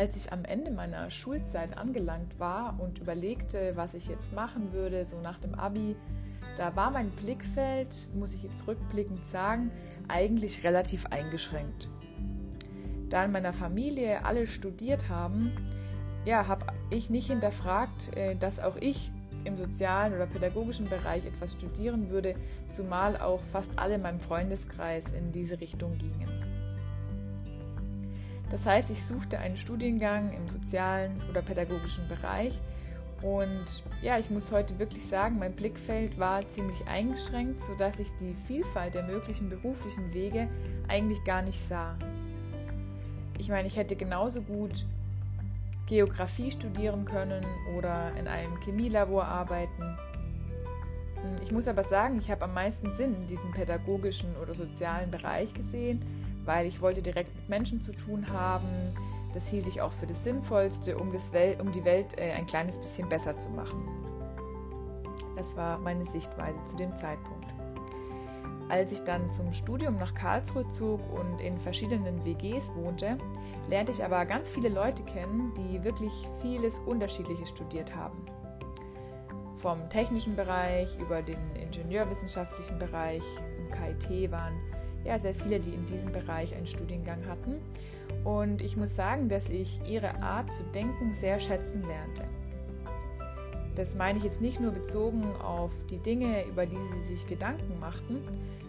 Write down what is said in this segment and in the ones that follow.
Als ich am Ende meiner Schulzeit angelangt war und überlegte, was ich jetzt machen würde, so nach dem Abi, da war mein Blickfeld, muss ich jetzt rückblickend sagen, eigentlich relativ eingeschränkt. Da in meiner Familie alle studiert haben, ja, habe ich nicht hinterfragt, äh, dass auch ich im sozialen oder pädagogischen Bereich etwas studieren würde, zumal auch fast alle in meinem Freundeskreis in diese Richtung gingen. Das heißt, ich suchte einen Studiengang im sozialen oder pädagogischen Bereich und ja, ich muss heute wirklich sagen, mein Blickfeld war ziemlich eingeschränkt, sodass ich die Vielfalt der möglichen beruflichen Wege eigentlich gar nicht sah. Ich meine, ich hätte genauso gut Geografie studieren können oder in einem Chemielabor arbeiten. Hm, ich muss aber sagen, ich habe am meisten Sinn in diesem pädagogischen oder sozialen Bereich gesehen, weil ich wollte direkt mit Menschen zu tun haben. Das hielt ich auch für das Sinnvollste, um, das Welt, um die Welt äh, ein kleines bisschen besser zu machen. Das war meine Sichtweise zu dem Zeitpunkt. Als ich dann zum Studium nach Karlsruhe zog und in verschiedenen WGs wohnte, lernte ich aber ganz viele Leute kennen, die wirklich vieles Unterschiedliches studiert haben. Vom technischen Bereich über den ingenieurwissenschaftlichen Bereich, im KIT waren ja sehr viele, die in diesem Bereich einen Studiengang hatten. Und ich muss sagen, dass ich ihre Art zu denken sehr schätzen lernte. Das meine ich jetzt nicht nur bezogen auf die Dinge, über die sie sich Gedanken machten,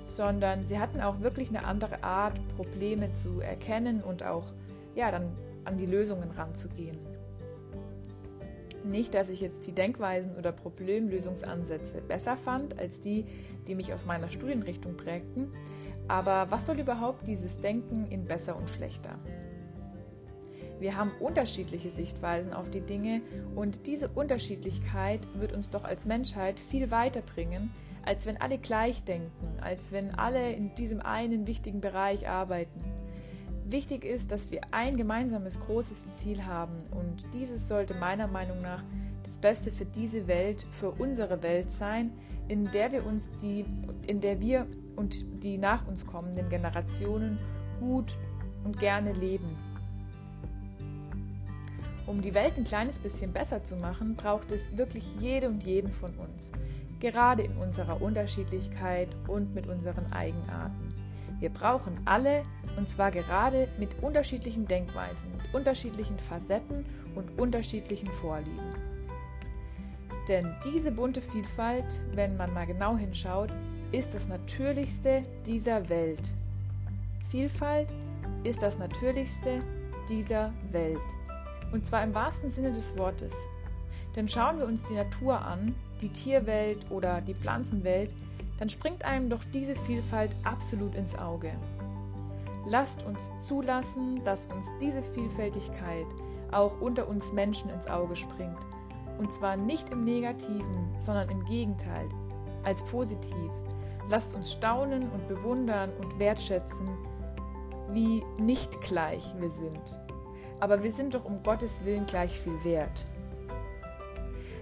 sondern sie hatten auch wirklich eine andere Art, Probleme zu erkennen und auch ja, dann an die Lösungen ranzugehen. Nicht, dass ich jetzt die Denkweisen oder Problemlösungsansätze besser fand als die, die mich aus meiner Studienrichtung prägten, aber was soll überhaupt dieses Denken in besser und schlechter? Wir haben unterschiedliche Sichtweisen auf die Dinge und diese Unterschiedlichkeit wird uns doch als Menschheit viel weiterbringen, als wenn alle gleich denken, als wenn alle in diesem einen wichtigen Bereich arbeiten. Wichtig ist, dass wir ein gemeinsames großes Ziel haben und dieses sollte meiner Meinung nach das Beste für diese Welt, für unsere Welt sein, in der wir uns die, in der wir und die nach uns kommenden Generationen gut und gerne leben. Um die Welt ein kleines bisschen besser zu machen, braucht es wirklich jede und jeden von uns, gerade in unserer Unterschiedlichkeit und mit unseren Eigenarten. Wir brauchen alle, und zwar gerade mit unterschiedlichen Denkweisen, mit unterschiedlichen Facetten und unterschiedlichen Vorlieben. Denn diese bunte Vielfalt, wenn man mal genau hinschaut, ist das Natürlichste dieser Welt. Vielfalt ist das Natürlichste dieser Welt. Und zwar im wahrsten Sinne des Wortes. Denn schauen wir uns die Natur an, die Tierwelt oder die Pflanzenwelt, dann springt einem doch diese Vielfalt absolut ins Auge. Lasst uns zulassen, dass uns diese Vielfältigkeit auch unter uns Menschen ins Auge springt. Und zwar nicht im Negativen, sondern im Gegenteil, als positiv. Lasst uns staunen und bewundern und wertschätzen, wie nicht gleich wir sind aber wir sind doch um Gottes Willen gleich viel wert.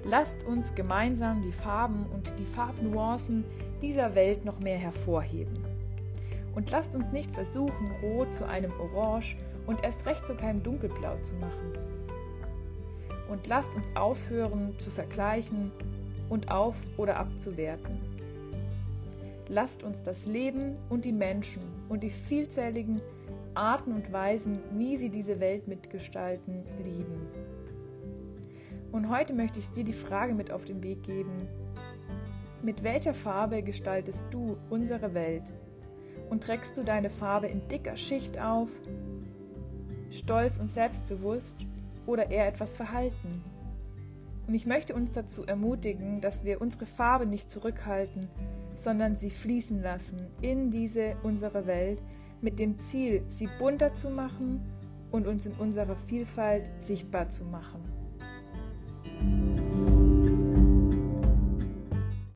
Lasst uns gemeinsam die Farben und die Farbnuancen dieser Welt noch mehr hervorheben. Und lasst uns nicht versuchen, Rot zu einem Orange und erst recht zu keinem Dunkelblau zu machen. Und lasst uns aufhören zu vergleichen und auf oder abzuwerten. Lasst uns das Leben und die Menschen und die vielzähligen Arten und Weisen, wie sie diese Welt mitgestalten, lieben. Und heute möchte ich dir die Frage mit auf den Weg geben, mit welcher Farbe gestaltest du unsere Welt? Und trägst du deine Farbe in dicker Schicht auf, stolz und selbstbewusst oder eher etwas verhalten? Und ich möchte uns dazu ermutigen, dass wir unsere Farbe nicht zurückhalten, sondern sie fließen lassen in diese unsere Welt, mit dem Ziel, sie bunter zu machen und uns in unserer Vielfalt sichtbar zu machen.